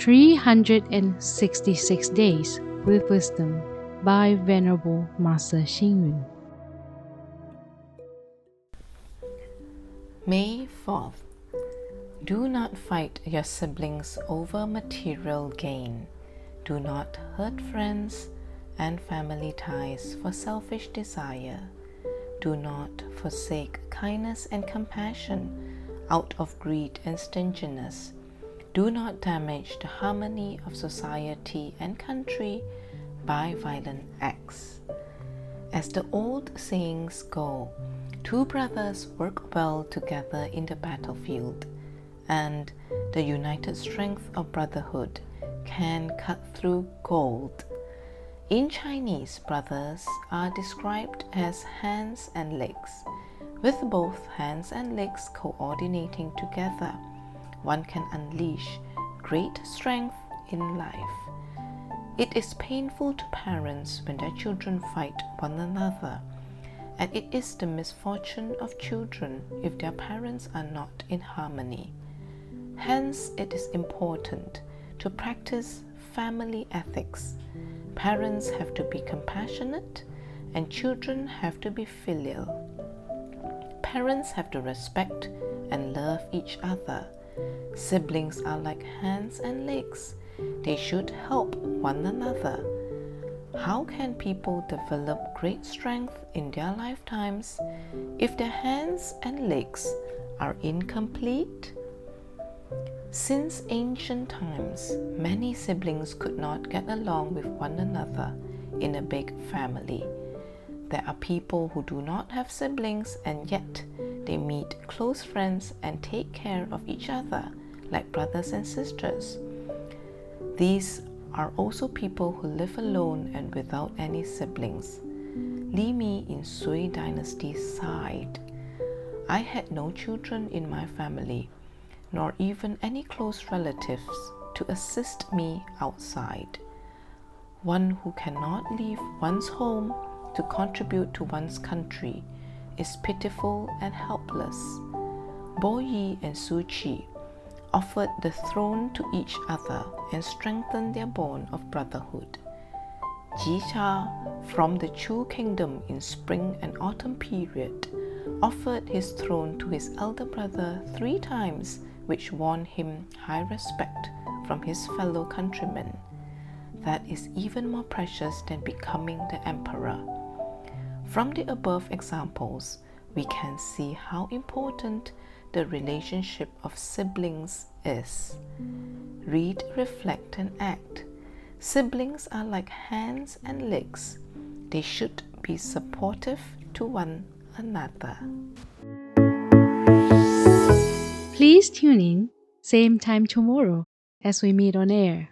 366 Days with Wisdom by Venerable Master Xing Yun. May 4th. Do not fight your siblings over material gain. Do not hurt friends and family ties for selfish desire. Do not forsake kindness and compassion out of greed and stinginess. Do not damage the harmony of society and country by violent acts. As the old sayings go, two brothers work well together in the battlefield, and the united strength of brotherhood can cut through gold. In Chinese, brothers are described as hands and legs. With both hands and legs coordinating together, one can unleash great strength in life. It is painful to parents when their children fight one another, and it is the misfortune of children if their parents are not in harmony. Hence, it is important to practice family ethics. Parents have to be compassionate, and children have to be filial. Parents have to respect and love each other. Siblings are like hands and legs, they should help one another. How can people develop great strength in their lifetimes if their hands and legs are incomplete? Since ancient times, many siblings could not get along with one another in a big family. There are people who do not have siblings and yet they meet close friends and take care of each other like brothers and sisters. These are also people who live alone and without any siblings. Li Mi in Sui dynasty sighed. I had no children in my family nor even any close relatives to assist me outside. One who cannot leave one's home to contribute to one's country is pitiful and helpless. Bo Yi and Shu Qi offered the throne to each other and strengthened their bond of brotherhood. Ji Cha from the Chu kingdom in spring and autumn period offered his throne to his elder brother three times which won him high respect from his fellow countrymen. That is even more precious than becoming the emperor. From the above examples, we can see how important the relationship of siblings is. Read, reflect, and act. Siblings are like hands and legs, they should be supportive to one another. Please tune in, same time tomorrow as we meet on air.